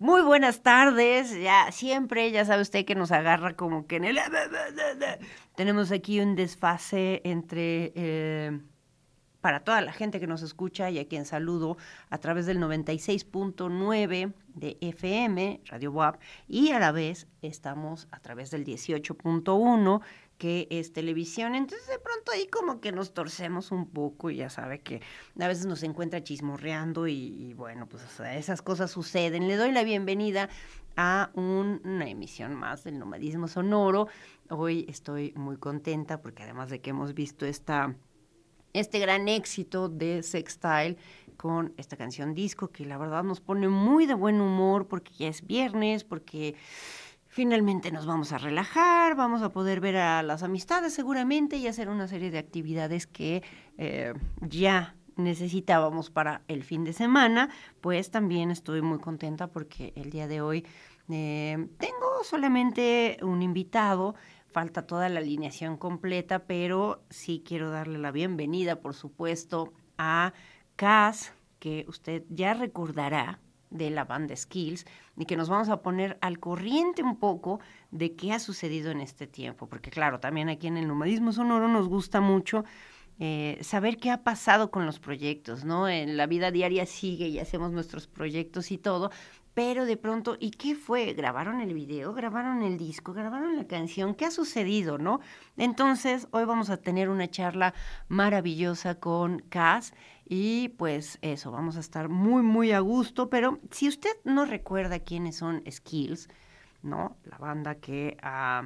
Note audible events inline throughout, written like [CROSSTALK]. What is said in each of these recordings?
Muy buenas tardes, ya siempre, ya sabe usted que nos agarra como que en el... Tenemos aquí un desfase entre... Eh, para toda la gente que nos escucha y a quien saludo a través del 96.9 de FM, Radio WAP, y a la vez estamos a través del 18.1 que es televisión. Entonces de pronto ahí como que nos torcemos un poco y ya sabe que a veces nos encuentra chismorreando y, bueno, pues esas cosas suceden. Le doy la bienvenida a una emisión más del nomadismo sonoro. Hoy estoy muy contenta porque además de que hemos visto esta, este gran éxito de Sextile con esta canción disco que la verdad nos pone muy de buen humor porque ya es viernes, porque Finalmente nos vamos a relajar, vamos a poder ver a las amistades seguramente y hacer una serie de actividades que eh, ya necesitábamos para el fin de semana. Pues también estoy muy contenta porque el día de hoy eh, tengo solamente un invitado, falta toda la alineación completa, pero sí quiero darle la bienvenida, por supuesto, a Cas, que usted ya recordará de la banda Skills y que nos vamos a poner al corriente un poco de qué ha sucedido en este tiempo, porque claro, también aquí en el nomadismo sonoro nos gusta mucho eh, saber qué ha pasado con los proyectos, ¿no? En la vida diaria sigue y hacemos nuestros proyectos y todo, pero de pronto, ¿y qué fue? ¿Grabaron el video? ¿Grabaron el disco? ¿Grabaron la canción? ¿Qué ha sucedido, no? Entonces, hoy vamos a tener una charla maravillosa con Cass y pues eso, vamos a estar muy, muy a gusto, pero si usted no recuerda quiénes son Skills, ¿no? La banda que... ha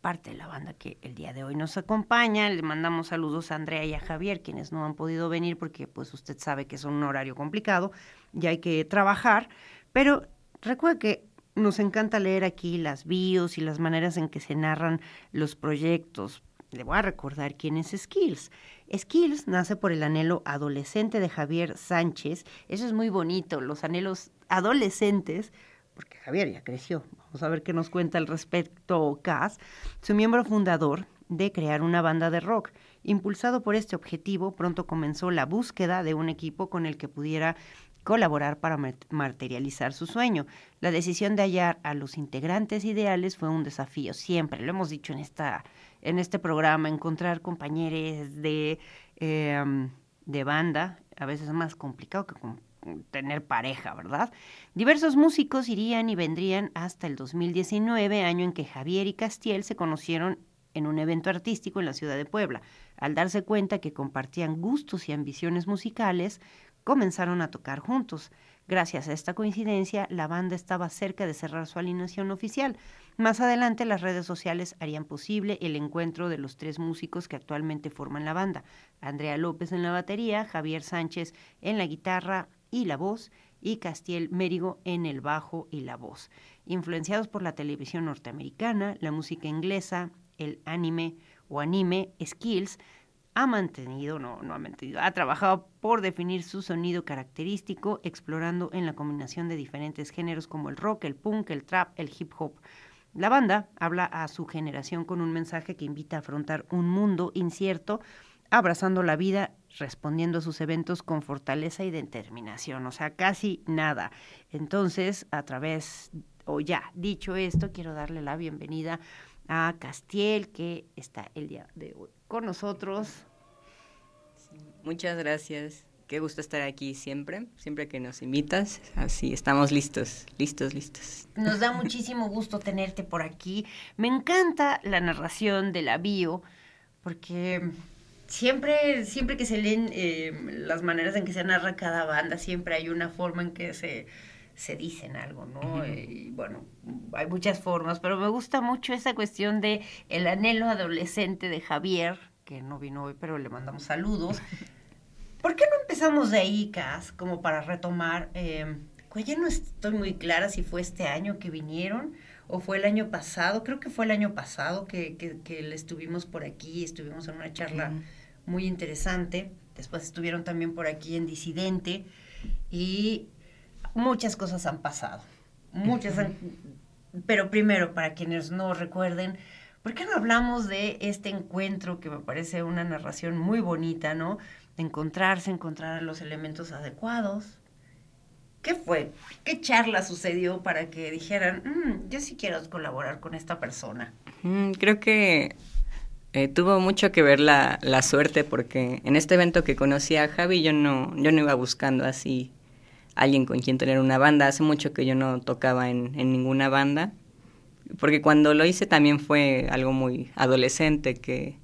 parte de la banda que el día de hoy nos acompaña. Le mandamos saludos a Andrea y a Javier, quienes no han podido venir porque pues usted sabe que es un horario complicado y hay que trabajar. Pero recuerde que nos encanta leer aquí las bios y las maneras en que se narran los proyectos. Le voy a recordar quién es Skills. Skills nace por el anhelo adolescente de Javier Sánchez. Eso es muy bonito, los anhelos adolescentes porque Javier ya creció. Vamos a ver qué nos cuenta al respecto Cas, su miembro fundador de crear una banda de rock. Impulsado por este objetivo, pronto comenzó la búsqueda de un equipo con el que pudiera colaborar para materializar su sueño. La decisión de hallar a los integrantes ideales fue un desafío, siempre, lo hemos dicho en, esta, en este programa, encontrar compañeros de, em, de banda, a veces es más complicado que tener pareja, ¿verdad? Diversos músicos irían y vendrían hasta el 2019, año en que Javier y Castiel se conocieron en un evento artístico en la ciudad de Puebla. Al darse cuenta que compartían gustos y ambiciones musicales, comenzaron a tocar juntos. Gracias a esta coincidencia, la banda estaba cerca de cerrar su alineación oficial. Más adelante, las redes sociales harían posible el encuentro de los tres músicos que actualmente forman la banda. Andrea López en la batería, Javier Sánchez en la guitarra, y la voz, y Castiel Mérigo en el bajo y la voz. Influenciados por la televisión norteamericana, la música inglesa, el anime o anime Skills, ha mantenido, no, no ha mantenido, ha trabajado por definir su sonido característico, explorando en la combinación de diferentes géneros como el rock, el punk, el trap, el hip hop. La banda habla a su generación con un mensaje que invita a afrontar un mundo incierto, abrazando la vida respondiendo a sus eventos con fortaleza y determinación, o sea, casi nada. Entonces, a través, o ya dicho esto, quiero darle la bienvenida a Castiel, que está el día de hoy con nosotros. muchas gracias. Qué gusto estar aquí siempre, siempre que nos invitas. Así, estamos listos, listos, listos. Nos da muchísimo gusto tenerte por aquí. Me encanta la narración de la bio, porque siempre, siempre que se leen eh, las maneras en que se narra cada banda, siempre hay una forma en que se, se dicen algo, ¿no? Y bueno, hay muchas formas, pero me gusta mucho esa cuestión de el anhelo adolescente de Javier, que no vino hoy, pero le mandamos saludos. [LAUGHS] ¿Por qué no empezamos de ahí, Cas, como para retomar? Eh, pues ya no estoy muy clara si fue este año que vinieron o fue el año pasado, creo que fue el año pasado que, que, le estuvimos por aquí, estuvimos en una charla muy interesante. Después estuvieron también por aquí en Disidente y muchas cosas han pasado. Muchas Pero primero, para quienes no recuerden, ¿por qué no hablamos de este encuentro que me parece una narración muy bonita, ¿no? encontrarse, encontrar los elementos adecuados. ¿Qué fue? ¿Qué charla sucedió para que dijeran, mm, yo sí quiero colaborar con esta persona? creo que eh, tuvo mucho que ver la, la, suerte porque en este evento que conocí a Javi yo no, yo no iba buscando así alguien con quien tener una banda. Hace mucho que yo no tocaba en, en ninguna banda. Porque cuando lo hice también fue algo muy adolescente, que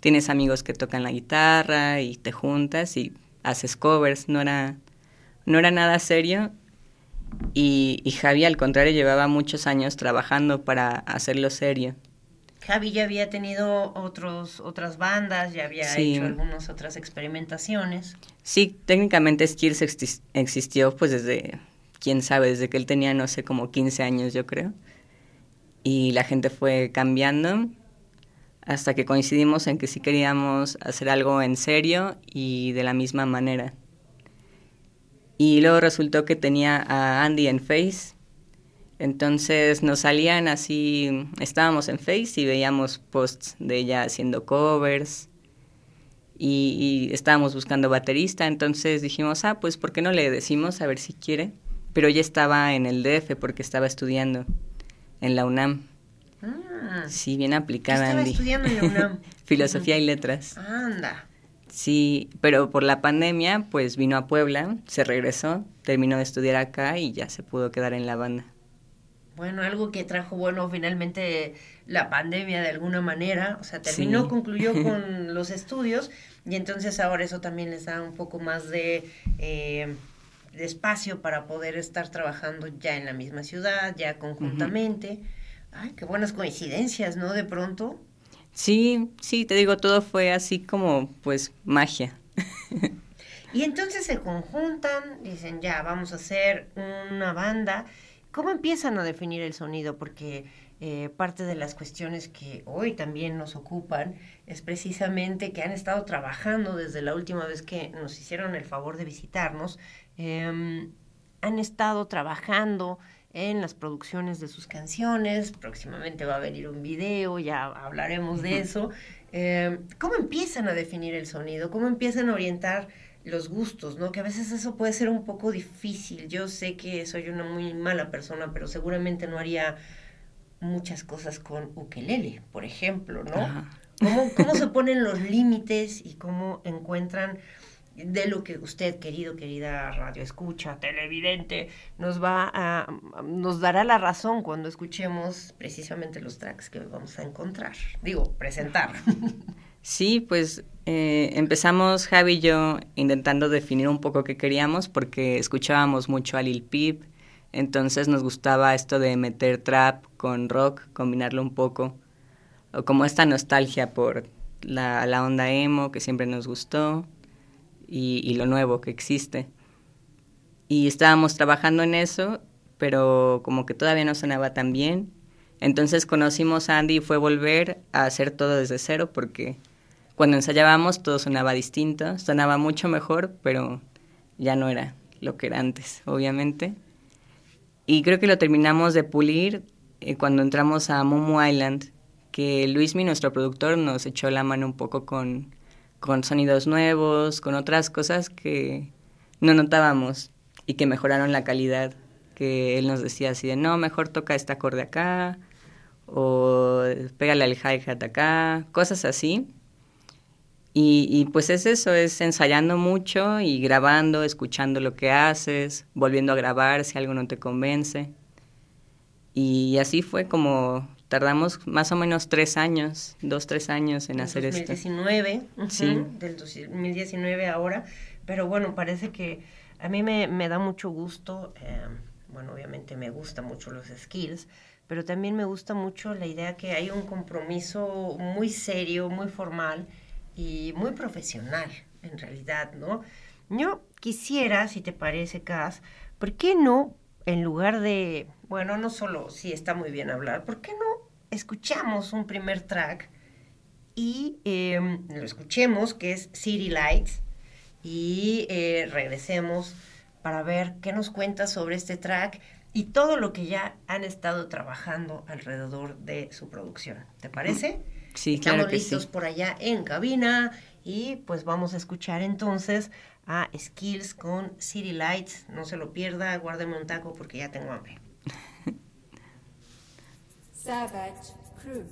tienes amigos que tocan la guitarra y te juntas y haces covers. No era, no era nada serio. Y, y Javi, al contrario, llevaba muchos años trabajando para hacerlo serio. Javi ya había tenido otros, otras bandas, ya había hecho algunas otras experimentaciones. Sí, técnicamente Skills existió pues desde, quién sabe, desde que él tenía, no sé, como 15 años yo creo. Y la gente fue cambiando hasta que coincidimos en que sí queríamos hacer algo en serio y de la misma manera. Y luego resultó que tenía a Andy en Face entonces nos salían así, estábamos en Face y veíamos posts de ella haciendo covers. y, estábamos buscando baterista, entonces dijimos, ah, pues ¿por qué no le decimos a ver si quiere? Pero ella estaba en el DF porque estaba estudiando en la UNAM. Ah, sí, bien aplicada, estaba estudiando en la UNAM? [LAUGHS] Filosofía y letras. Anda. Sí, pero por la pandemia, pues vino a Puebla, se regresó, terminó de estudiar acá y ya se pudo quedar en la banda. Bueno, algo que trajo, bueno, finalmente la pandemia de alguna manera, o sea, terminó, concluyó [LAUGHS] con los estudios y entonces ahora eso también les da un poco más de, eh, de espacio para poder estar trabajando ya en la misma ciudad, ya conjuntamente. Ay, qué buenas coincidencias, ¿no? De pronto. Sí, sí, te digo, todo fue así como, pues, magia. y entonces se conjuntan, dicen, ya, vamos a hacer una banda. ¿Cómo empiezan a definir el sonido? Porque eh, parte de las cuestiones que hoy también nos ocupan es precisamente que han estado trabajando desde la última vez que nos hicieron el favor de visitarnos. Em, han estado trabajando en las producciones de sus canciones. Próximamente va a venir un video, ya hablaremos de eso. Eh, ¿Cómo empiezan a definir el sonido? ¿Cómo empiezan a orientar los gustos? ¿no? Que a veces eso puede ser un poco difícil. Yo sé que soy una muy mala persona, pero seguramente no haría muchas cosas con ukelele, por ejemplo, ¿no? ¿Cómo, ¿Cómo se [LAUGHS] ponen los límites y cómo encuentran de lo que usted, querido, querida radio escucha, televidente, nos va a, nos dará la razón cuando escuchemos precisamente los tracks que vamos a encontrar, digo, presentar. [LAUGHS] Sí, pues eh, empezamos Javi y yo intentando definir un poco qué queríamos porque escuchábamos mucho a Lil Peep, entonces nos gustaba esto de meter trap con rock, combinarlo un poco, o como esta nostalgia por la, la onda emo que siempre nos gustó y, lo nuevo que existe. Y estábamos trabajando en eso, pero como que todavía no sonaba tan bien. Entonces conocimos a Andy y fue volver a hacer todo desde cero porque cuando ensayábamos todo sonaba distinto, sonaba mucho mejor, pero ya no era lo que era antes, obviamente. Y creo que lo terminamos de pulir eh, cuando entramos a Momo Island, que Luismi, nuestro productor, nos echó la mano un poco con con sonidos nuevos, con otras cosas que no notábamos y que mejoraron la calidad, que él nos decía así de, no, mejor toca este acorde acá, o pégale al hi-hat acá, cosas así. Y, y, pues es eso, es ensayando mucho y grabando, escuchando lo que haces, volviendo a grabar si algo no te convence. Y así fue como tardamos más o menos tres años, dos, tres años en hacer esto. 2019, sí. del 2019 ahora, pero bueno, parece que a mí me, me da mucho gusto, eh, bueno, obviamente me gustan mucho los skills, pero también me gusta mucho la idea que hay un compromiso muy serio, muy formal y muy profesional, en realidad, ¿no? Yo quisiera, si te parece, Cas, ¿por qué no, en lugar de, bueno, no solo si está muy bien hablar, ¿por qué no escuchamos un primer track y em, lo escuchemos, que es City Lights, y eh, regresemos para ver qué nos cuenta sobre este track y todo lo que ya han estado trabajando alrededor de su producción. ¿Te parece? Sí, Estamos claro que listos por allá en cabina y pues vamos a escuchar entonces a Skills con City Lights. No se lo pierda, guárdeme un taco porque ya tengo hambre. Savage Crew.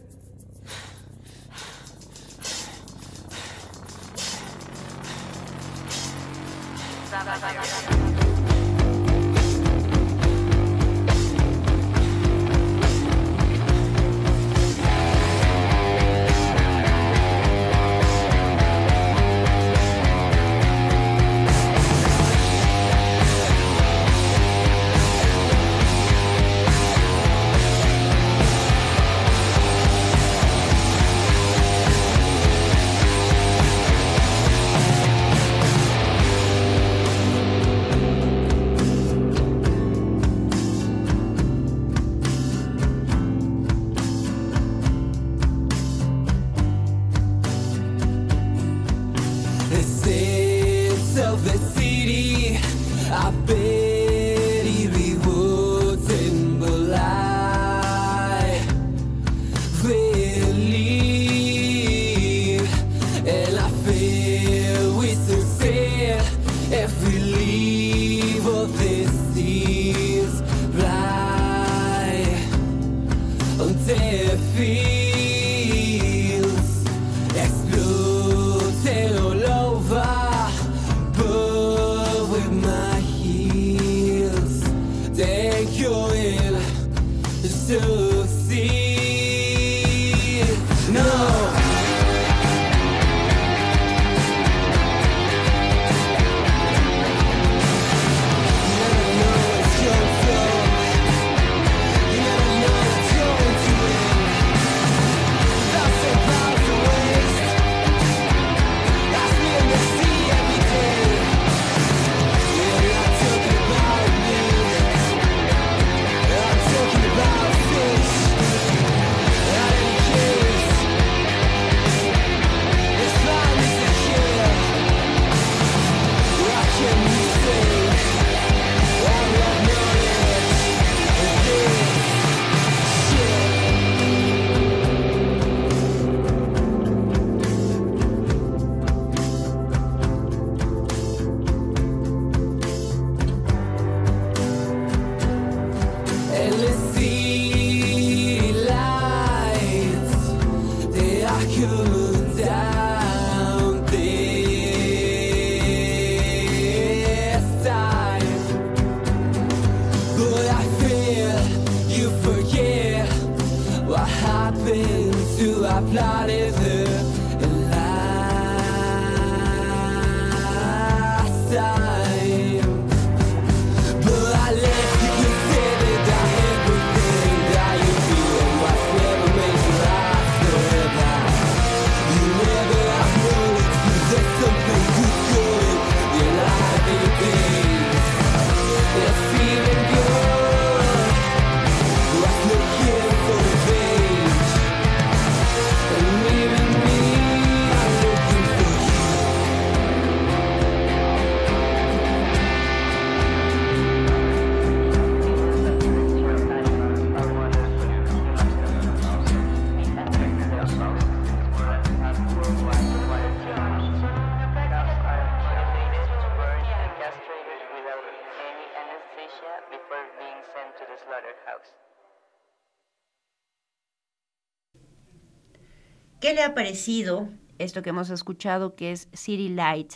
¿Qué le ha parecido esto que hemos escuchado que es City Light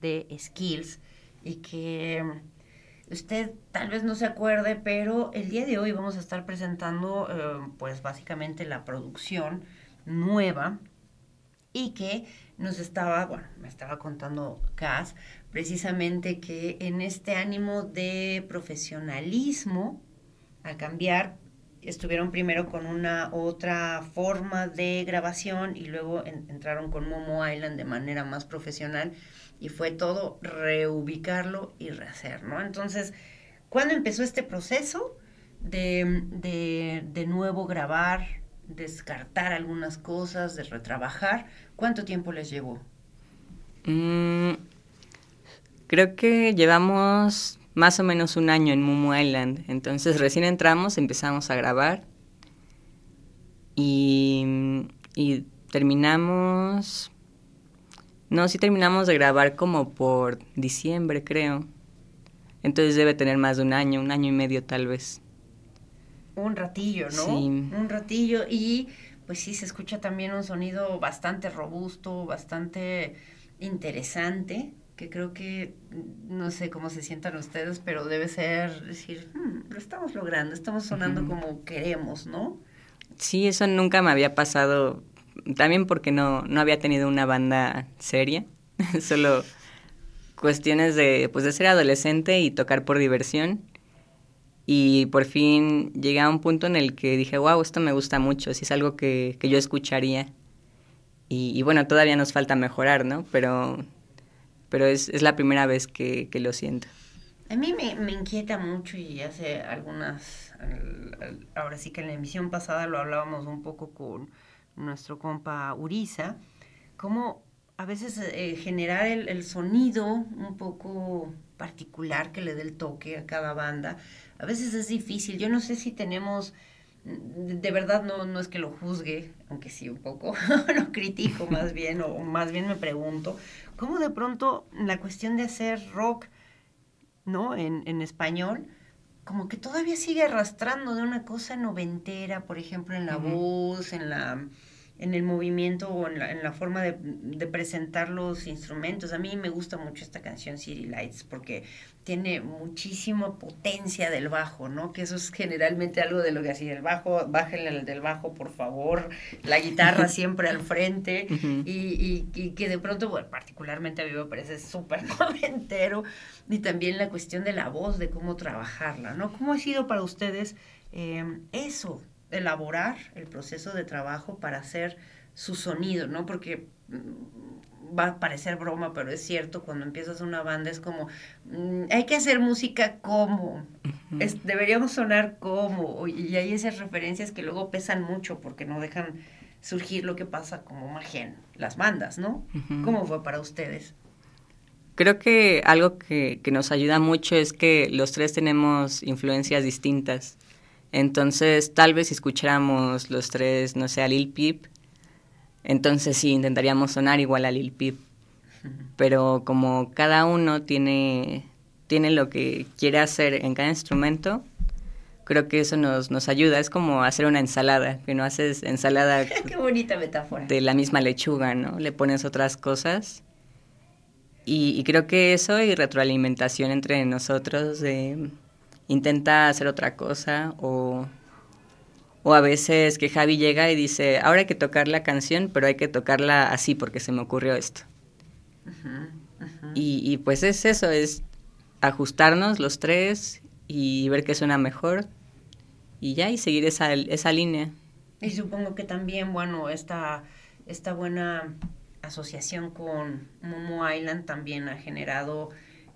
de Skills y que mm, usted tal vez no se acuerde, pero el día de hoy vamos a estar presentando eh, pues básicamente la producción nueva y que nos estaba, bueno, me estaba contando Cass, precisamente que en este ánimo de profesionalismo, a cambiar, estuvieron primero con una otra forma de grabación y luego en- entraron con Momo Island de manera más profesional y fue todo reubicarlo y rehacer, ¿no? Entonces, ¿cuándo empezó este proceso de, de, de nuevo grabar, descartar algunas cosas, de retrabajar? ¿Cuánto tiempo les llevó? Mm, creo que llevamos más o menos un año en Mumu Island. Entonces recién entramos, empezamos a grabar y, y terminamos... No, sí terminamos de grabar como por diciembre, creo. Entonces debe tener más de un año, un año y medio tal vez. Un ratillo, ¿no? Sí. Un ratillo y pues sí se escucha también un sonido bastante robusto, bastante interesante, que creo que mm, no sé cómo se sientan ustedes, pero debe ser decir, "Hmm, lo estamos logrando, estamos sonando como queremos, ¿no? Sí, eso nunca me había pasado, también porque no, no había tenido una banda seria, [LAUGHS] solo cuestiones de, pues, de ser adolescente y tocar por diversión. Y por fin llegué a un punto en el que dije, wow, esto me gusta mucho, si es algo que, que yo escucharía. Y, y bueno, todavía nos falta mejorar, ¿no? Pero, pero es, es la primera vez que, que lo siento. A mí me, me inquieta mucho y hace algunas, al- ahora sí que en la emisión pasada lo hablábamos un poco con nuestro compa Uriza, cómo a veces eh, generar el, el sonido un poco particular que le dé el toque a cada banda, a veces es difícil. Yo no sé si tenemos, de de verdad no, no es que lo juzgue, aunque sí un poco, [LAUGHS] lo critico más bien, o más bien me pregunto, cómo de pronto la cuestión de hacer rock ¿no? En, en español, como que todavía sigue arrastrando de una cosa noventera, por ejemplo, en la voz, en la en el movimiento o en la, en la forma de, de presentar los instrumentos. A mí me gusta mucho esta canción City Lights porque tiene muchísima potencia del bajo, ¿no? Que eso es generalmente algo de lo que así, el bajo, bájenle el del bajo, por favor, la guitarra [LAUGHS] siempre al frente y, y- y que de pronto, bueno, particularmente a mí me parece súper [LAUGHS] noventero y también la cuestión de la voz, de cómo trabajarla, ¿no? ¿Cómo ha sido para ustedes eh, eso, elaborar el proceso de trabajo para hacer su sonido, ¿no? Porque mm, va a parecer broma, pero es cierto, cuando empiezas una banda es como, mm, hay que hacer música como, es- deberíamos sonar como, y hay esas referencias que luego pesan mucho porque no dejan surgir lo que pasa como magia en las bandas, ¿no? ¿Cómo fue para ustedes? Creo que algo que, que nos ayuda mucho es que los tres tenemos influencias distintas. Entonces, tal vez si escucháramos los tres, no sé, a Lil Peep, entonces sí, intentaríamos sonar igual a Lil Peep. Pero como cada uno tiene, tiene lo que quiere hacer en cada instrumento, creo que eso nos, nos ayuda. Es como hacer una ensalada, que no haces ensalada [LAUGHS] Qué bonita metáfora. de la misma lechuga, ¿no? Le pones otras cosas. Y, y creo que eso y retroalimentación entre nosotros de intenta hacer otra cosa o, O a veces que Javi llega y dice, ahora hay que tocar la canción, pero hay que tocarla así porque se me ocurrió esto. Y, y pues es eso, es ajustarnos los tres y ver qué suena mejor y ya, y seguir esa, esa línea. Y supongo que también, bueno, esta, esta buena asociación con Momo Island también ha generado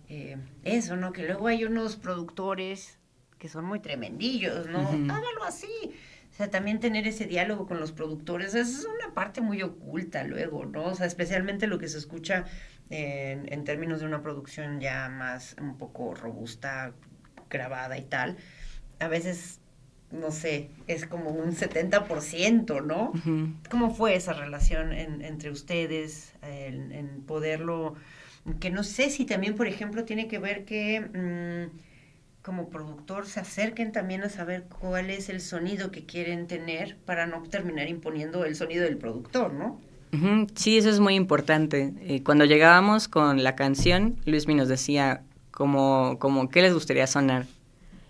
eh, eso, ¿no? Que luego hay unos productores que son muy tremendillos, ¿no? Ujú. Hágalo así. O sea, también tener ese diálogo con los productores es una parte muy oculta luego, ¿no? O sea, especialmente lo que se escucha en, en términos de una producción ya más un poco robusta, grabada y tal. A veces, no sé, es como un 70%, ¿no? ¿Cómo fue esa relación en- entre ustedes, en, en poderlo, que no sé si también, por ejemplo, tiene que ver que mm, como productor se acerquen también a saber cuál es el sonido que quieren tener para no terminar imponiendo el sonido del productor, ¿no? Sí, eso es muy importante. Eh, cuando llegábamos con la canción, Luismi nos decía como, como qué les gustaría sonar.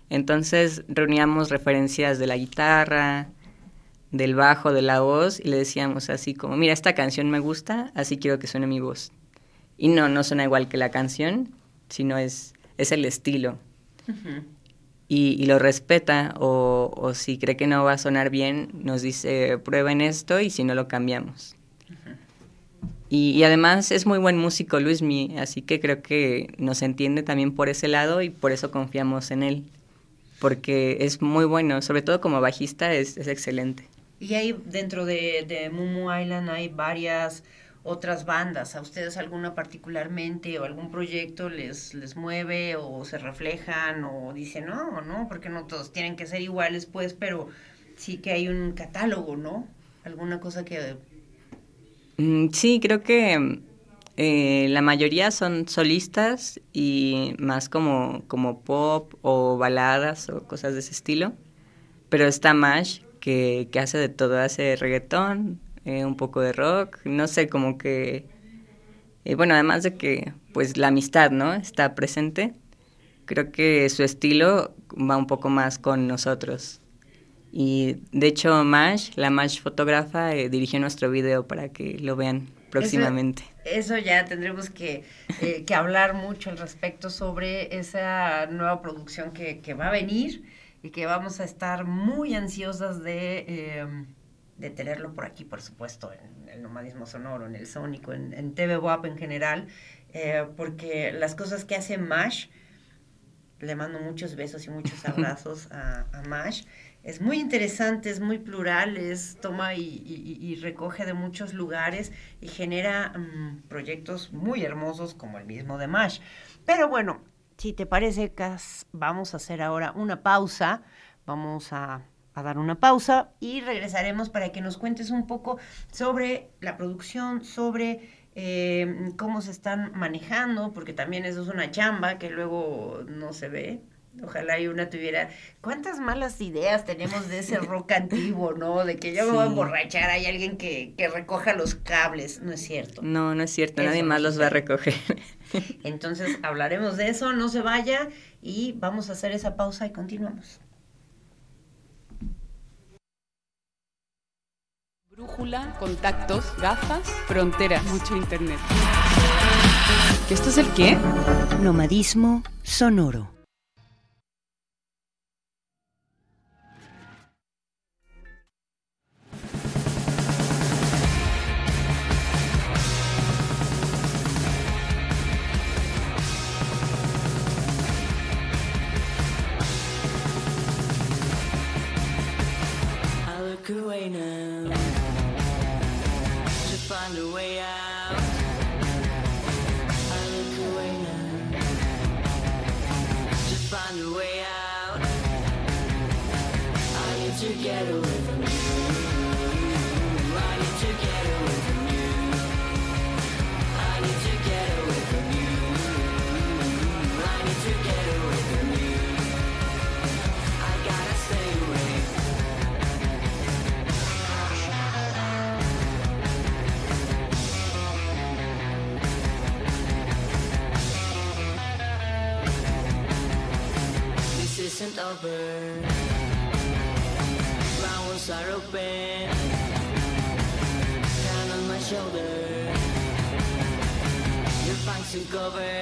Entonces reuníamos referencias de la guitarra, del bajo, de la voz, y le decíamos así como, mira, esta canción me gusta, así quiero que suene mi voz. Y no, no suena igual que la canción, sino es, es el estilo. Y, y lo respeta, o, o si cree que no va a sonar bien, nos dice, prueben esto, y si no lo cambiamos. Y, y además es muy buen músico Luismi, así que creo que nos entiende también por ese lado y por eso confiamos en él. Porque es muy bueno, sobre todo como bajista es, es excelente. Y ahí dentro de, de Mumu Island hay varias otras bandas. ¿A ustedes alguna particularmente o algún proyecto les, les mueve o se reflejan o dicen, no, no, porque no todos tienen que ser iguales, pues, pero sí que hay un catálogo, ¿no? Alguna cosa que... Mm, Sí, creo que eh, la mayoría son solistas y más como, como pop o baladas o cosas de ese estilo. Pero está Mash, que, que hace de todo, hace reggaetón, eh, un poco de rock, no sé, como que... eh, bueno, además de que pues la amistad, ¿no? Está presente. Creo que su estilo va un poco más con nosotros. Y de hecho, Mash, la Mash fotógrafa, eh, dirigió nuestro video para que lo vean próximamente. Eso, eso ya tendremos que, eh, que hablar mucho al respecto sobre esa nueva producción que, que va a venir y que vamos a estar muy ansiosas de, eh, de tenerlo por aquí, por supuesto, en el nomadismo sonoro, en el sónico, en, en TV WAP en general, eh, porque las cosas que hace Mash, le mando muchos besos y muchos [LAUGHS] abrazos a, a Mash. Es muy interesante, es muy plural, es toma y, y- y recoge de muchos lugares y genera mm, proyectos muy hermosos como el mismo de Mash. Pero bueno, si te parece, Cas, vamos a hacer ahora una pausa. Vamos a, a dar una pausa y regresaremos para que nos cuentes un poco sobre la producción, sobre eh, cómo se están manejando, porque también eso es una chamba que luego no se ve. Ojalá y una tuviera. ¿Cuántas malas ideas tenemos de ese [LAUGHS] rock antiguo, no? De que yo me voy a emborrachar, hay alguien que, que recoja los cables. No es cierto. No, no es cierto, Eso nadie más los va a recoger. Entonces hablaremos de eso, no se vaya y vamos a hacer esa pausa y continuamos. Brújula, contactos, gafas, fronteras, mucho internet. ¿Que esto es el qué? Nomadismo sonoro. over. Flowers are open, down on my shoulder. Your fights took cover.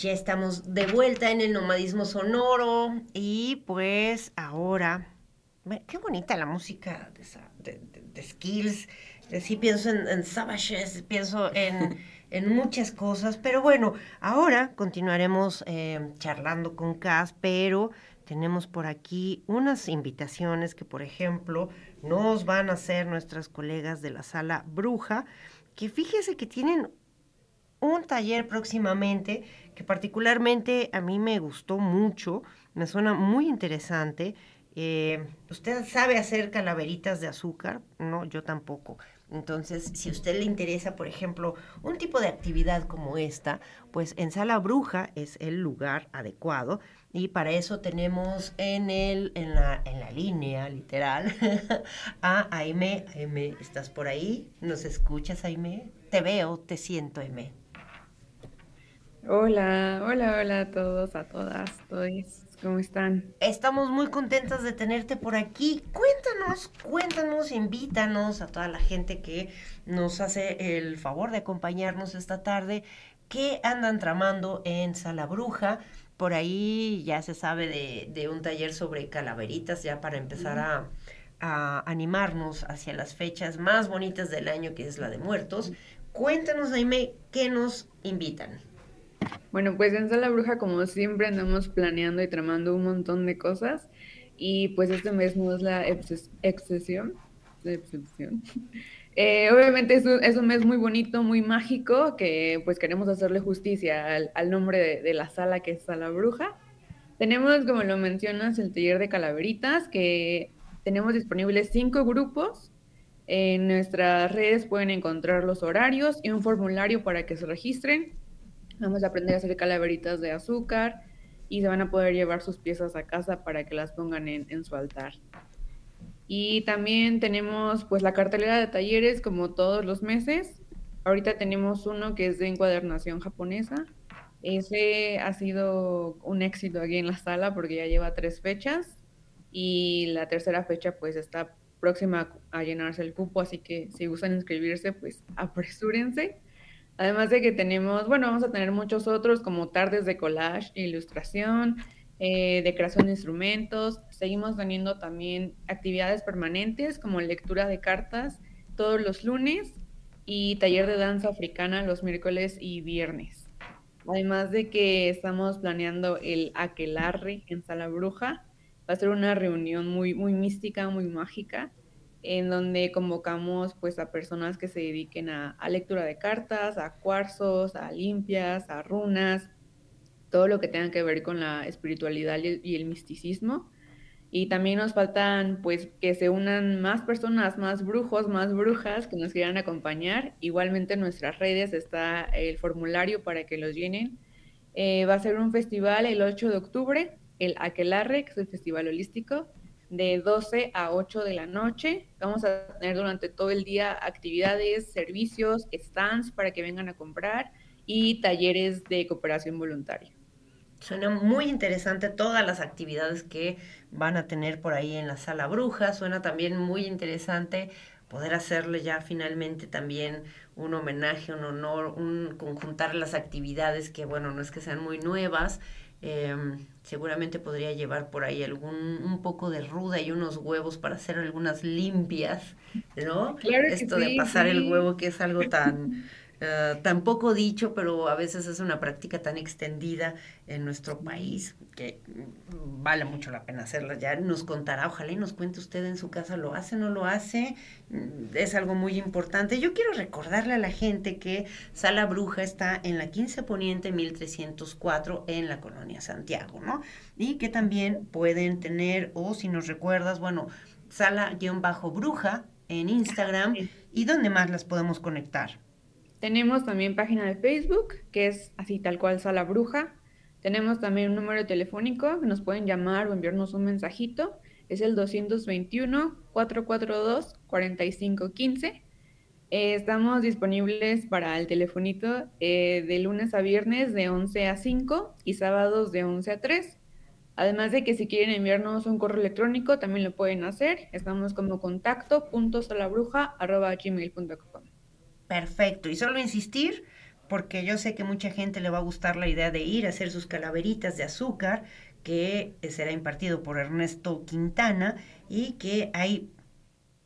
Ya estamos de vuelta en el nomadismo sonoro y pues ahora, qué bonita la música de, esa- de- de- de Skills. Eh, Sí pienso en, en Savages, pienso en, [LAUGHS] en muchas cosas, pero bueno, ahora continuaremos eh, charlando con Cas, pero tenemos por aquí unas invitaciones que, por ejemplo, nos van a hacer nuestras colegas de la sala Bruja, que fíjese que tienen un taller próximamente que particularmente a mí me gustó mucho, me suena muy interesante. Eh, ¿Usted sabe hacer calaveritas de azúcar? No, yo tampoco. Entonces, si a usted le interesa, por ejemplo, un tipo de actividad como esta, pues en Sala Bruja es el lugar adecuado y para eso tenemos en, el, en, la, en la línea, literal, [LAUGHS] a Aime. Aime, ¿estás por ahí? ¿Nos escuchas, Aime? Te veo, te siento, Aime. Hola, hola, hola a todos, a todas, todos, ¿cómo están? Estamos muy contentas de tenerte por aquí. Cuéntanos, cuéntanos, invítanos a toda la gente que nos hace el favor de acompañarnos esta tarde. ¿Qué andan tramando en Sala Bruja? Por ahí ya se sabe de, de un taller sobre calaveritas, ya para empezar a, a animarnos hacia las fechas más bonitas del año, que es la de muertos. Cuéntanos, Jaime, ¿qué nos invitan? Bueno, pues en Sala Bruja, como siempre, andamos planeando y tramando un montón de cosas. Y pues este mes no es la excepción. [LAUGHS] Eh, obviamente es un, es un mes muy bonito, muy mágico, que pues queremos hacerle justicia al, al nombre de, de la sala que es Sala Bruja. Tenemos, como lo mencionas, el taller de calaveritas, que tenemos disponibles cinco grupos. En nuestras redes pueden encontrar los horarios y un formulario para que se registren. Vamos a aprender a hacer calaveritas de azúcar y se van a poder llevar sus piezas a casa para que las pongan en, en su altar. Y también tenemos pues la cartelera de talleres como todos los meses. Ahorita tenemos uno que es de encuadernación japonesa. Ese ha sido un éxito aquí en la sala porque ya lleva tres fechas y la tercera fecha pues está próxima a llenarse el cupo, así que si gustan inscribirse pues apresúrense. Además de que tenemos, bueno, vamos a tener muchos otros como tardes de collage, ilustración, eh, de creación de instrumentos. Seguimos teniendo también actividades permanentes como lectura de cartas todos los lunes y taller de danza africana los miércoles y viernes. Además de que estamos planeando el aquelarre en Sala Bruja. Va a ser una reunión muy, muy mística, muy mágica, en donde convocamos pues a personas que se dediquen a, a lectura de cartas, a cuarzos, a limpias, a runas, todo lo que tenga que ver con la espiritualidad y el, misticismo. Y también nos faltan, pues, que se unan más personas, más brujos, más brujas que nos quieran acompañar. Igualmente en nuestras redes está el formulario para que los llenen. Eh, va a ser un festival el 8 de octubre, el Aquelarre, que es el festival holístico, de 12 a 8 de la noche. Vamos a tener durante todo el día actividades, servicios, stands para que vengan a comprar y talleres de cooperación voluntaria. Suena muy interesante todas las actividades que van a tener por ahí en la sala bruja. Suena también muy interesante poder hacerle ya finalmente también un homenaje, un honor, un conjuntar las actividades que, bueno, no es que sean muy nuevas. Eh, seguramente podría llevar por ahí algún un poco de ruda y unos huevos para hacer algunas limpias, ¿no? Claro que Esto de sí, pasar el huevo que es algo tan [LAUGHS] eh, tan poco dicho, pero a veces es una práctica tan extendida en nuestro país que vale mucho la pena hacerla. Ya nos contará, ojalá y nos cuente usted en su casa, ¿lo hace, no lo hace? Mm, Es algo muy importante. Yo quiero recordarle a la gente que Sala Bruja está en la 15 Poniente 1304 en la colonia Santiago, ¿no? Y que también pueden tener, o si nos recuerdas, bueno, Sala-Bruja en Instagram. ¿Y dónde más las podemos conectar? Tenemos también página de Facebook, que es así tal cual Sala Bruja. Tenemos también un número telefónico que nos pueden llamar o enviarnos un mensajito. Es el 221-442-4515. Eh, estamos disponibles para el telefonito eh, de lunes a viernes de 11 a 5 y sábados de 11 a 3. Además de que si quieren enviarnos un correo electrónico, también lo pueden hacer. Estamos como contacto.salabruja.gmail.com. Perfecto. Y solo insistir, porque yo sé que mucha gente le va a gustar la idea de ir a hacer sus calaveritas de azúcar, que será impartido por Ernesto Quintana, y que hay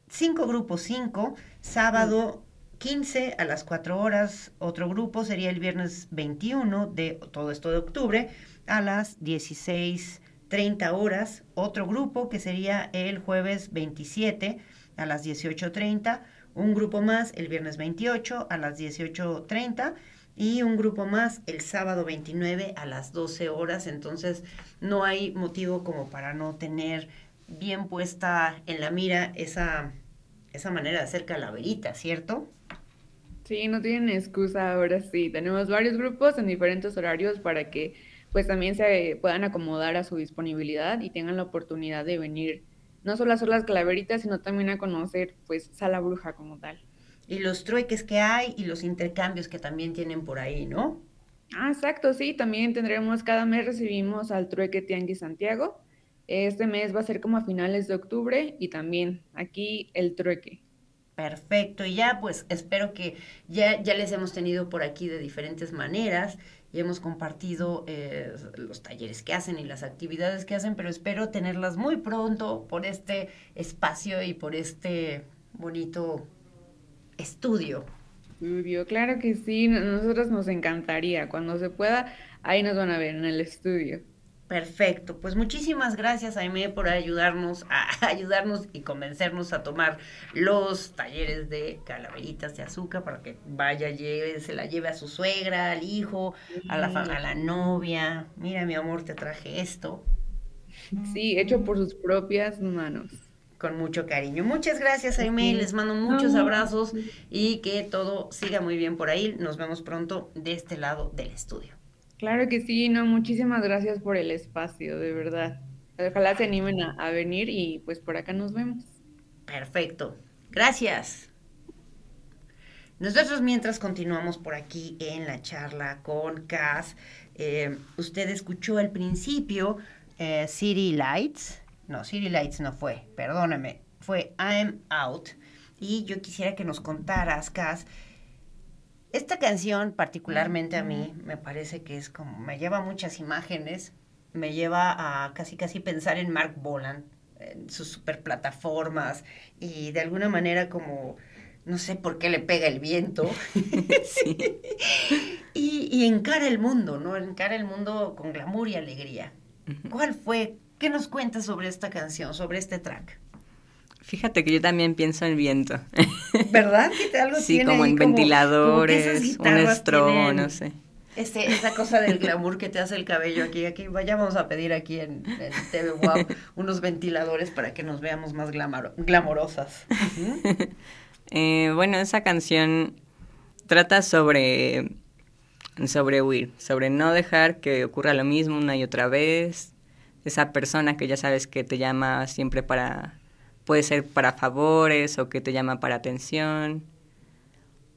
cinco grupos, cinco, sábado 15 a las 4 horas, otro grupo sería el viernes 21 de todo esto de octubre a las 16.30 horas, otro grupo que sería el jueves 27 a las 18.30, un grupo más el viernes 28 a las 18.30 y un grupo más el sábado 29 a las 12 horas. Entonces no hay motivo como para no tener bien puesta en la mira esa, esa manera de hacer calaverita, ¿cierto? Sí, no tienen excusa ahora sí. Tenemos varios grupos en diferentes horarios para que pues también se puedan acomodar a su disponibilidad y tengan la oportunidad de venir no solo a hacer las calaveritas, sino también a conocer pues Sala Bruja como tal. Y los trueques que hay y los intercambios que también tienen por ahí, ¿no? Ah, exacto, sí, también tendremos, cada mes recibimos al Trueque Tianguis Santiago. Este mes va a ser como a finales de octubre y también aquí el trueque. Perfecto, y ya pues espero que ya, ya les hemos tenido por aquí de diferentes maneras y hemos compartido eh, los talleres que hacen y las actividades que hacen, pero espero tenerlas muy pronto por este espacio y por este bonito estudio. Estudio, claro que sí, nosotros nos encantaría. Cuando se pueda, ahí nos van a ver en el estudio. Perfecto, pues muchísimas gracias Aime por ayudarnos a [LAUGHS] ayudarnos y convencernos a tomar los talleres de calaveritas de azúcar para que vaya, lleve, se la lleve a su suegra, al hijo, a la, a la novia. Mira, mi amor, te traje esto Sí, hecho por sus propias manos. con mucho cariño. Muchas gracias Aime, les mando muchos abrazos y que todo siga muy bien por ahí. Nos vemos pronto de este lado del estudio. Claro que sí, no, muchísimas gracias por el espacio, de verdad. Ojalá se animen a, venir y pues por acá nos vemos. Perfecto. Gracias. Nosotros mientras continuamos por aquí en la charla con Cas, eh, usted escuchó al principio eh, City Lights. No, City Lights no fue, perdóname, fue I'm Out. Y yo quisiera que nos contaras, Cas, esta canción particularmente a mí me parece que es como, me lleva muchas imágenes, me lleva a casi casi pensar en Mark Bolan, en sus superplataformas y de alguna manera como, no sé por qué le pega el viento. [LAUGHS] Sí. [LAUGHS] y, y encara el mundo, ¿no? Encara el mundo con glamour y alegría. ¿Cuál fue? ¿Qué nos cuentas sobre esta canción, sobre este track? Fíjate que yo también pienso en viento. [LAUGHS] ¿Verdad? Que te- algo Sí, tiene como en como- como ventiladores, un estrobo, no sé. Este, esa cosa del glamour que te hace el cabello aquí, aquí, vaya, vamos a pedir aquí en, en TV Wow [LAUGHS] unos ventiladores para que nos veamos más glamaro- glamorosas. [LAUGHS] Eh, bueno, esa canción trata sobre, sobre huir, sobre no dejar que ocurra lo mismo una y otra vez. Esa persona que ya sabes que te llama siempre para, puede ser para favores o que te llama para atención.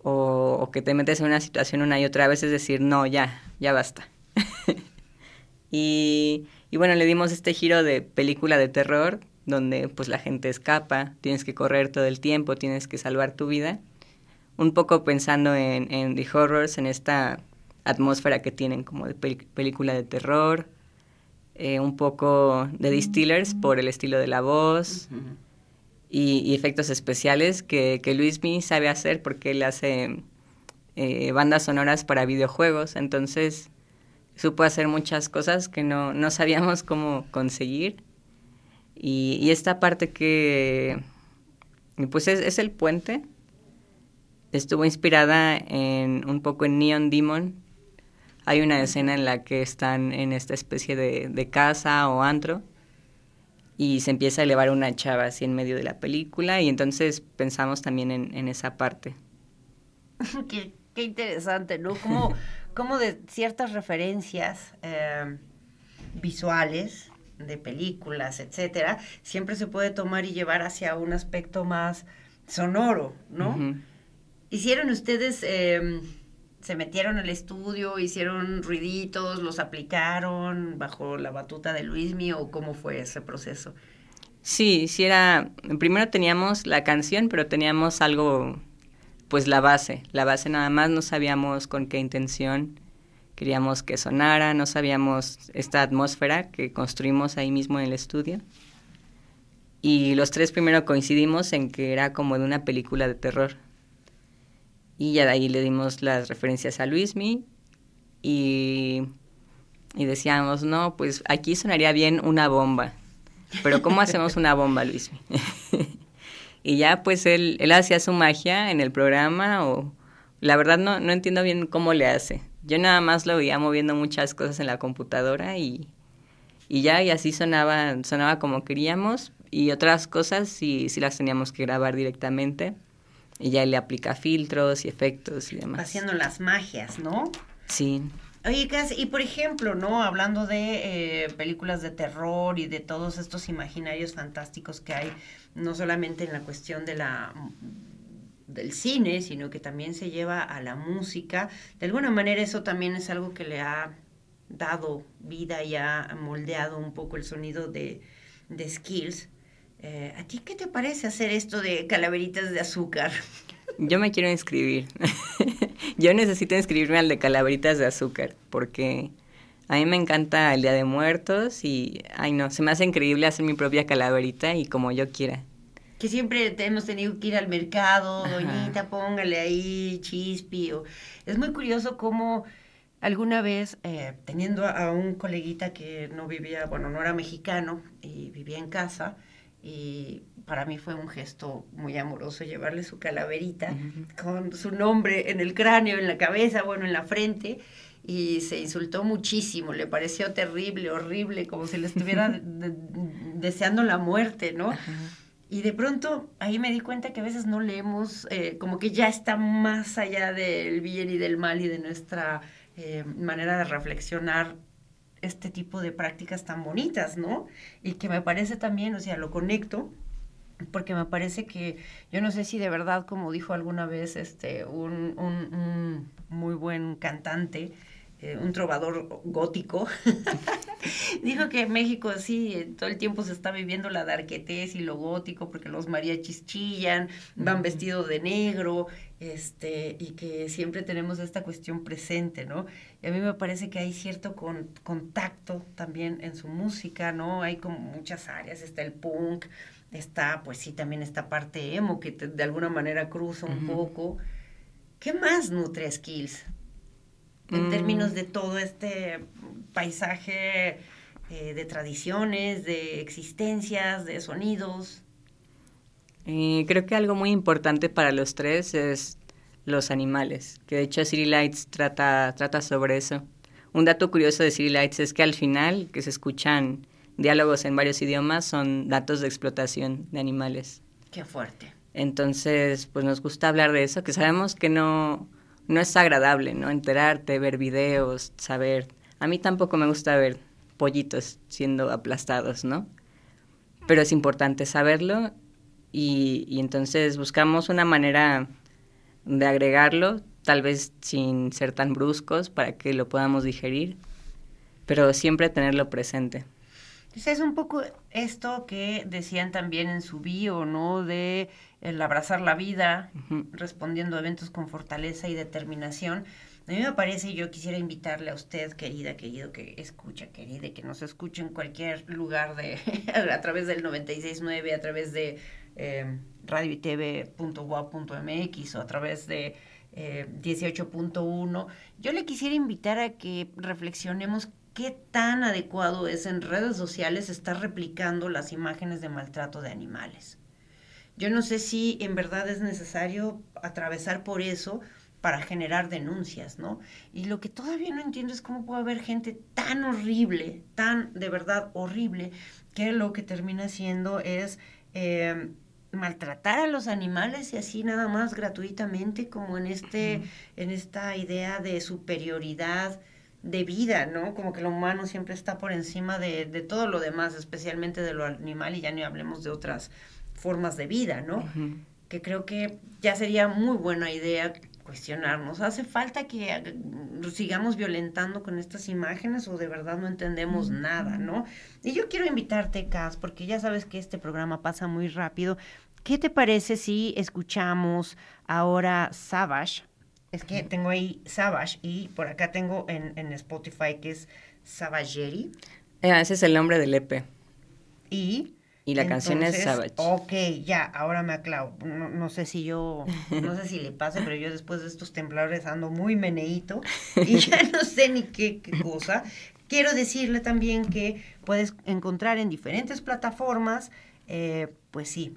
O, o que te metes en una situación una y otra vez, es decir, no, ya, ya basta. [LAUGHS] y, y bueno, le dimos este giro de película de terror, donde pues la gente escapa, tienes que correr todo el tiempo, tienes que salvar tu vida. Un poco pensando en, en The Horrors, en esta atmósfera que tienen como de película de terror, eh, un poco de Distillers por el estilo de la voz y, efectos especiales que, que Luismi sabe hacer porque él hace eh, bandas sonoras para videojuegos, entonces supo hacer muchas cosas que no, no sabíamos cómo conseguir. Y, y esta parte que, pues es, es el puente, estuvo inspirada en un poco en Neon Demon. Hay una escena en la que están en esta especie de, de casa o antro y se empieza a elevar una chava así en medio de la película y entonces pensamos también en, en esa parte. [LAUGHS] qué, qué interesante, ¿no? Como, [LAUGHS] como de ciertas referencias eh, visuales de películas, etcétera, siempre se puede tomar y llevar hacia un aspecto más sonoro, ¿no? Hicieron ustedes, eh, se metieron al estudio, hicieron ruiditos, los aplicaron bajo la batuta de Luismi o cómo fue ese proceso. Sí, sí era, primero teníamos la canción, pero teníamos algo, pues la base, la base nada más, no sabíamos con qué intención queríamos que sonara, no sabíamos esta atmósfera que construimos ahí mismo en el estudio. Y los tres primero coincidimos en que era como de una película de terror. Y ya de ahí le dimos las referencias a Luismi y, y decíamos, no, pues aquí sonaría bien una bomba. Pero ¿cómo hacemos una bomba, Luismi? [LAUGHS] y ya pues él, él hacía su magia en el programa o la verdad no, no entiendo bien cómo le hace. Yo nada más lo veía moviendo muchas cosas en la computadora y, y ya y así sonaba, sonaba como queríamos y otras cosas sí, sí las teníamos que grabar directamente y ya él le aplica filtros y efectos y demás. Haciendo las magias, ¿no? Sí. Oye, y por ejemplo, ¿no? Hablando de eh, películas de terror y de todos estos imaginarios fantásticos que hay, no solamente en la cuestión de la del cine, sino que también se lleva a la música. De alguna manera eso también es algo que le ha dado vida y ha moldeado un poco el sonido de, de Skills. Eh, ¿A ti qué te parece hacer esto de calaveritas de azúcar? Yo me quiero inscribir. [LAUGHS] Yo necesito inscribirme al de calaveritas de azúcar porque a mí me encanta el Día de Muertos y, ay no, se me hace increíble hacer mi propia calaverita y como yo quiera. Que siempre te- hemos tenido que ir al mercado, Ajá. doñita, póngale ahí chispi. O... Es muy curioso cómo alguna vez, eh, teniendo a, a un coleguita que no vivía, bueno, no era mexicano y vivía en casa, y para mí fue un gesto muy amoroso llevarle su calaverita con su nombre en el cráneo, en la cabeza, bueno, en la frente. Y se insultó muchísimo, le pareció terrible, horrible, como si le estuviera de- [LAUGHS] de- deseando la muerte, ¿no? Y de pronto ahí me di cuenta que a veces no leemos, eh, como que ya está más allá del bien y del mal y de nuestra eh, manera de reflexionar este tipo de prácticas tan bonitas, ¿no? Y que me parece también, o sea, lo conecto, porque me parece que, yo no sé si de verdad, como dijo alguna vez este, un, un- un muy buen cantante, eh, un trovador gótico, [LAUGHS] dijo que en México sí, todo el tiempo se está viviendo la darquetez y lo gótico, porque los mariachis chillan, van vestidos de negro, este, y que siempre tenemos esta cuestión presente, ¿no? Y a mí me parece que hay cierto con- contacto también en su música, ¿no? Hay como muchas áreas, está el punk, está, pues sí, también esta parte emo que te- de alguna manera cruza un poco. ¿Qué más nutre Skills? En Mm. términos de todo este paisaje eh, de tradiciones, de existencias, de sonidos. Eh, creo que algo muy importante para los tres es los animales, que de hecho City Lights trata, trata sobre eso. Un dato curioso de City Lights es que al final, que se escuchan diálogos en varios idiomas, son datos de explotación de animales. Qué fuerte. Entonces, pues nos gusta hablar de eso, que sabemos que no, no es agradable, ¿no? Enterarte, ver videos, saber. A mí tampoco me gusta ver pollitos siendo aplastados, ¿no? Pero es importante saberlo y, y entonces buscamos una manera de agregarlo, tal vez sin ser tan bruscos para que lo podamos digerir, pero siempre tenerlo presente. Es un poco esto que decían también en su bio, ¿no? De el abrazar la vida, respondiendo a eventos con fortaleza y determinación. A mí me parece, yo quisiera invitarle a usted, querida, querido, que escucha, querida, que nos escuche en cualquier lugar de, [LAUGHS] a través del 96.9, a través de eh, radioitv.gua.mx o a través de eh, 18.1. Yo le quisiera invitar a que reflexionemos qué tan adecuado es en redes sociales estar replicando las imágenes de maltrato de animales. Yo no sé si en verdad es necesario atravesar por eso para generar denuncias, ¿no? Y lo que todavía no entiendo es cómo puede haber gente tan horrible, tan de verdad horrible, que lo que termina siendo es eh, maltratar a los animales y así nada más gratuitamente, como en este, en esta idea de superioridad de vida, ¿no? Como que lo humano siempre está por encima de, de todo lo demás, especialmente de lo animal, y ya ni hablemos de otras formas de vida, ¿no? Que creo que ya sería muy buena idea cuestionarnos. ¿Hace falta que sigamos violentando con estas imágenes o de verdad no entendemos nada, no? Y yo quiero invitarte, Cas, porque ya sabes que este programa pasa muy rápido. ¿Qué te parece si escuchamos ahora Savage? Es que tengo ahí Savage y por acá tengo en, en Spotify que es Savageri Eh, ese es el nombre del EP. y... Y la canción es Savage. Ok, ya, ahora me aclaro. No, no sé si yo, no sé si le pase, pero yo después de estos temblores ando muy meneíto y [LAUGHS] ya no sé ni qué, qué cosa. Quiero decirle también que puedes encontrar en diferentes plataformas, eh, pues sí,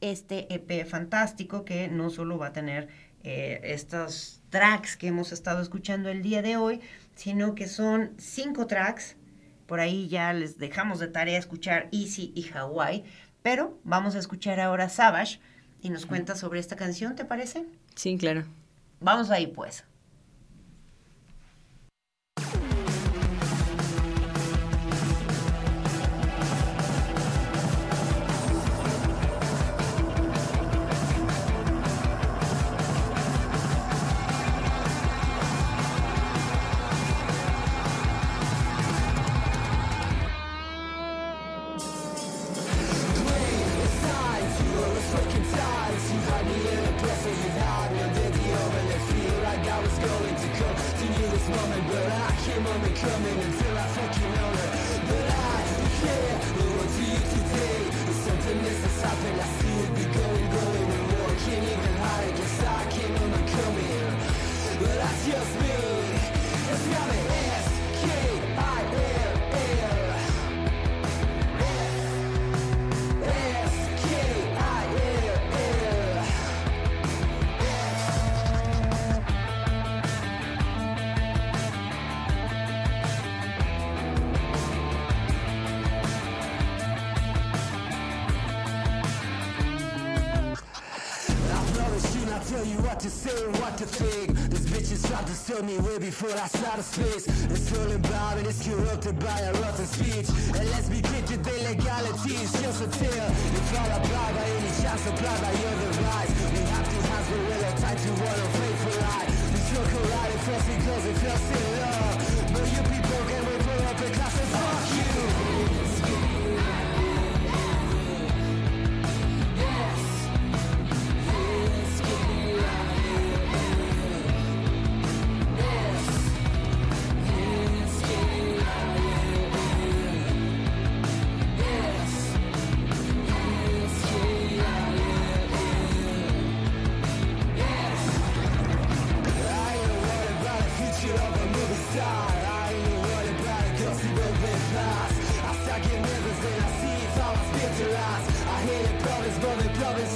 este EP fantástico que no solo va a tener eh, estos tracks que hemos estado escuchando el día de hoy, sino que son cinco tracks. Por ahí ya les dejamos de tarea escuchar Easy y Hawaii, pero vamos a escuchar ahora Savage y nos cuenta sobre esta canción, ¿te parece? Sí, claro. Vamos ahí pues. woman But I came on the coming until I fucking own it But I care, the world to you today there's something missing something. I see Trying to sell me way before I start a space. It's all about it, it's corrupted by a rotten speech. And let's be clear, today legality is just a tale. It's all applied by any chance applied by your device. We have to have the will or tied to one unfaithful lie. We took a ride at first because it felt in love. But you people can wait for up a class and fuck you. Love is.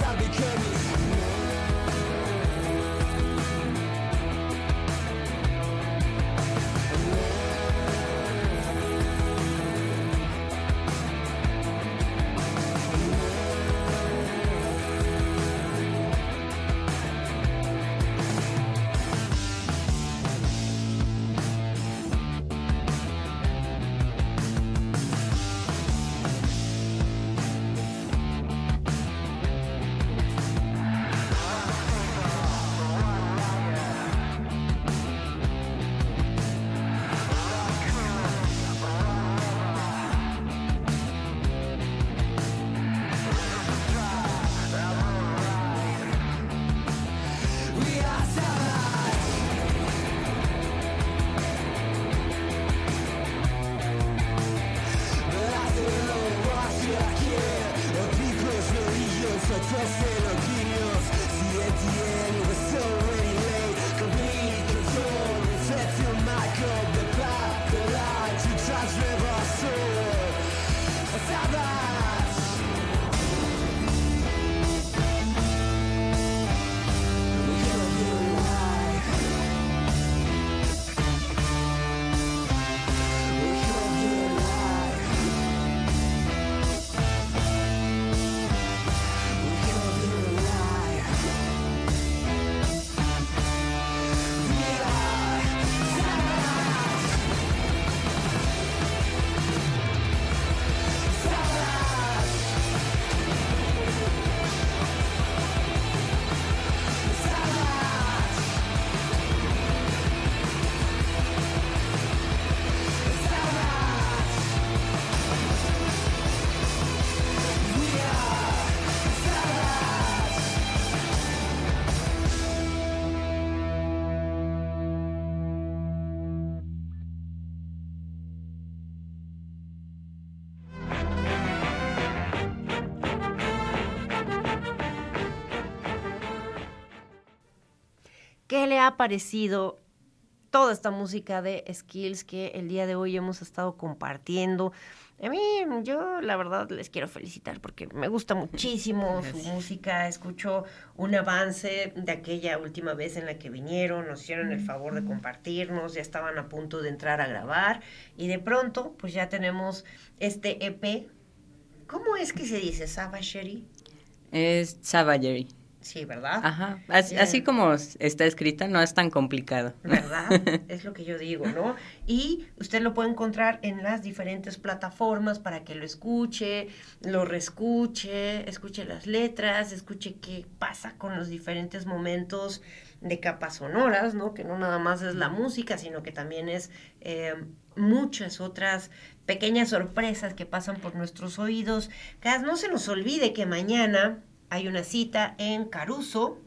Le ha parecido toda esta música de Skills que el día de hoy hemos estado compartiendo? A mí, yo la verdad les quiero felicitar porque me gusta [LAUGHS] muchísimo su música. Escucho un avance de aquella última vez en la que vinieron, nos hicieron el favor de compartirnos, ya estaban a punto de entrar a grabar y de pronto, pues ya tenemos este EP. ¿Cómo es que se dice? Savagery. Es Savagery. Sí, ¿verdad? Ajá. Así como está escrita, no es tan complicado. ¿verdad? [LAUGHS] es lo que yo digo, ¿no? Y usted lo puede encontrar en las diferentes plataformas para que lo escuche, lo reescuche, escuche las letras, escuche qué pasa con los diferentes momentos de capas sonoras, ¿no? Que no nada más es la música, sino que también es eh, muchas otras pequeñas sorpresas que pasan por nuestros oídos. Cas, no se nos olvide que mañana hay una cita en Caruso,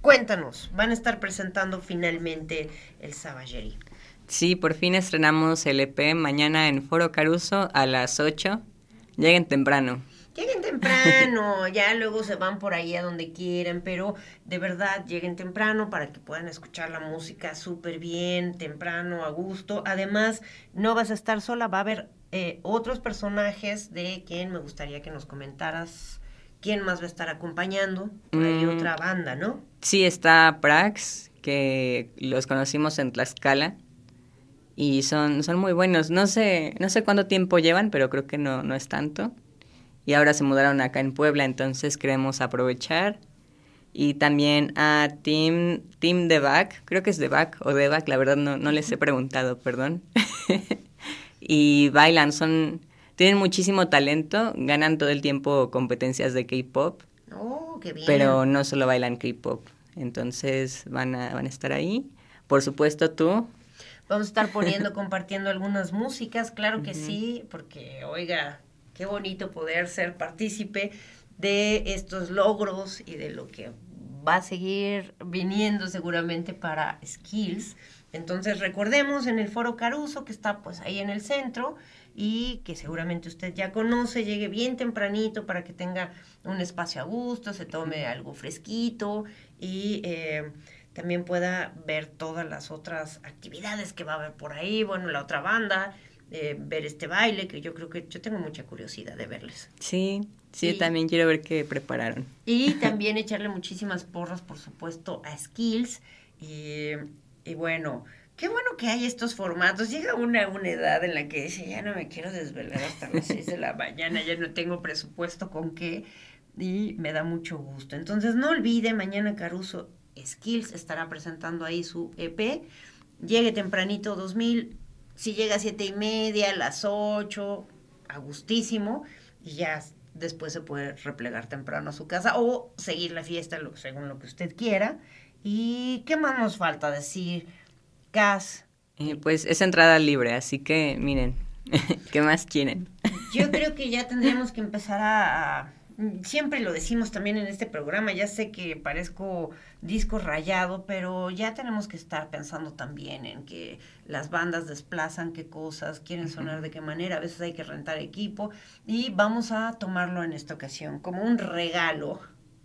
Cuéntanos, van a estar presentando finalmente el Savagery. Sí, por fin estrenamos el EP mañana en Foro Caruso a las 8. Lleguen temprano. Lleguen temprano, [LAUGHS] ya luego se van por ahí a donde quieran, pero de verdad lleguen temprano para que puedan escuchar la música súper bien, temprano, a gusto. Además, no vas a estar sola, va a haber eh, otros personajes de quien me gustaría que nos comentaras quién más va a estar acompañando. Por ahí Mm. otra banda, ¿no? Sí, está Prax, que los conocimos en Tlaxcala. Y son, son muy buenos. No sé, no sé cuánto tiempo llevan, pero creo que no, no es tanto. Y ahora se mudaron acá en Puebla, entonces queremos aprovechar. Y también a Team, Team The Back, creo que es The Back o The Back, la verdad no, no les he preguntado, perdón. [LAUGHS] y bailan, son, tienen muchísimo talento, ganan todo el tiempo competencias de K-pop Oh, qué bien. pero no solo bailan K-pop. Entonces van a, van a estar ahí. Por supuesto tú. Vamos a estar poniendo, [LAUGHS] compartiendo algunas músicas, claro que sí, porque, oiga, qué bonito poder ser partícipe de estos logros y de lo que va a seguir viniendo seguramente para Skills. Entonces recordemos en el foro Caruso que está pues ahí en el centro y que seguramente usted ya conoce, llegue bien tempranito para que tenga un espacio a gusto, se tome algo fresquito y eh, también pueda ver todas las otras actividades que va a haber por ahí, bueno, la otra banda, eh, ver este baile que yo creo que yo tengo mucha curiosidad de verles. Sí, sí, también quiero ver qué prepararon. Y [LAUGHS] también echarle muchísimas porras, por supuesto, a Skills. Y, y bueno, qué bueno que hay estos formatos. Llega una, una edad en la que dice, ya no me quiero desvelar hasta las 6 de la mañana, ya no tengo presupuesto con qué. Y me da mucho gusto. Entonces, no olvide, mañana Caruso Skills estará presentando ahí su EP. Llegue tempranito 2000. Si llega a siete y media, a las 8, a gustísimo. Y ya después se puede replegar temprano a su casa o seguir la fiesta lo- según lo que usted quiera. ¿Y qué más nos falta decir? Eh, pues es entrada libre, así que miren, [LAUGHS] ¿qué más quieren? yo [LAUGHS] creo que ya tendríamos que empezar a, a- Siempre lo decimos también en este programa, ya sé que parezco disco rayado, pero ya tenemos que estar pensando también en que las bandas desplazan qué cosas, quieren sonar de qué manera, a veces hay que rentar equipo y vamos a tomarlo en esta ocasión como un regalo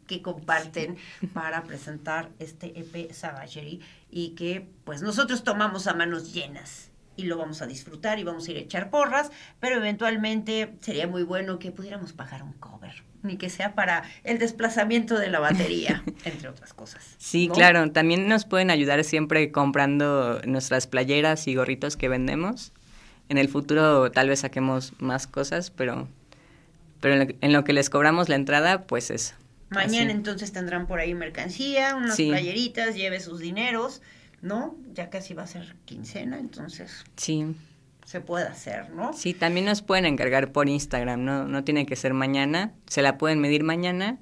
que comparten para presentar este EP Savagery y que pues nosotros tomamos a manos llenas y lo vamos a disfrutar y vamos a ir a echar porras, pero eventualmente sería muy bueno que pudiéramos pagar un cover, ni que sea para el desplazamiento de la batería, [LAUGHS] entre otras cosas. Sí, ¿no? claro, también nos pueden ayudar siempre comprando nuestras playeras y gorritos que vendemos. En el futuro tal vez saquemos más cosas, pero, pero en, lo, en lo que les cobramos la entrada, pues eso. Mañana Así. entonces tendrán por ahí mercancía, unas Sí. playeritas, lleve sus dineros, ¿no? Ya casi va a ser quincena, entonces Sí, se puede hacer, ¿no? sí, también nos pueden encargar por Instagram, no, no tiene que ser mañana, se la pueden medir mañana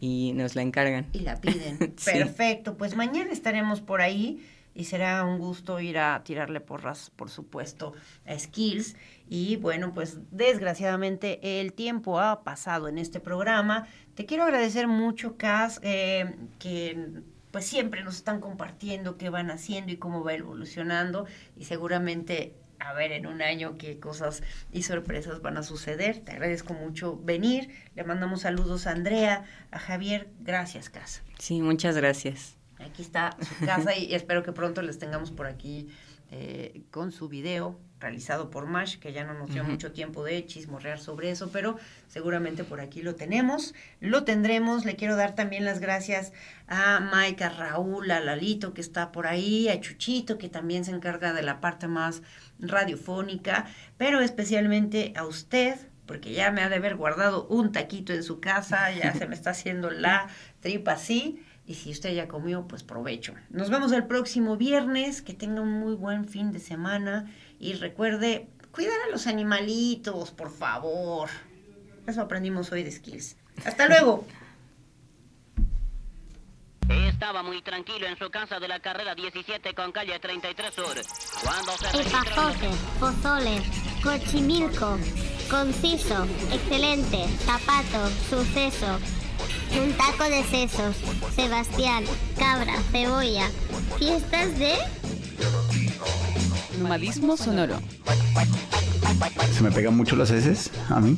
y nos la encargan. y la piden. [LAUGHS] Sí. Perfecto, pues mañana estaremos por ahí y será un gusto ir a tirarle porras, por supuesto, a Skills. Y bueno, pues desgraciadamente el tiempo ha pasado en este programa. Te quiero agradecer mucho, Cas, eh, que pues siempre nos están compartiendo qué van haciendo y cómo va evolucionando y seguramente a ver en un año qué cosas y sorpresas van a suceder. Te agradezco mucho venir. Le mandamos saludos a Andrea, a Javier. Gracias, Cas. Sí, muchas gracias. aquí está su casa y espero que pronto les tengamos por aquí eh, con su video realizado por Mash, que ya no nos dio mucho tiempo de chismorrear sobre eso, pero seguramente por aquí lo tenemos, lo tendremos. Le quiero dar también las gracias a Mike, a Raúl, a Lalito, que está por ahí, a Chuchito, que también se encarga de la parte más radiofónica, pero especialmente a usted, porque ya me ha de haber guardado un taquito en su casa, ya se me está haciendo la tripa así. Y si usted ya comió, pues provecho. Nos vemos el próximo viernes. Que tenga un muy buen fin de semana. Y recuerde, cuidar a los animalitos, por favor. Eso aprendimos hoy de Skills. Hasta [LAUGHS] luego. Estaba muy tranquilo en su casa de la carrera 17 con calle 33 Sur. Cuando se registró... Epazote, pozole, cochimilco, conciso, excelente, zapato, suceso, un taco de sesos, Sebastián, cabra, cebolla, fiestas de... Nomadismo sonoro. Se me pegan mucho las heces a mí.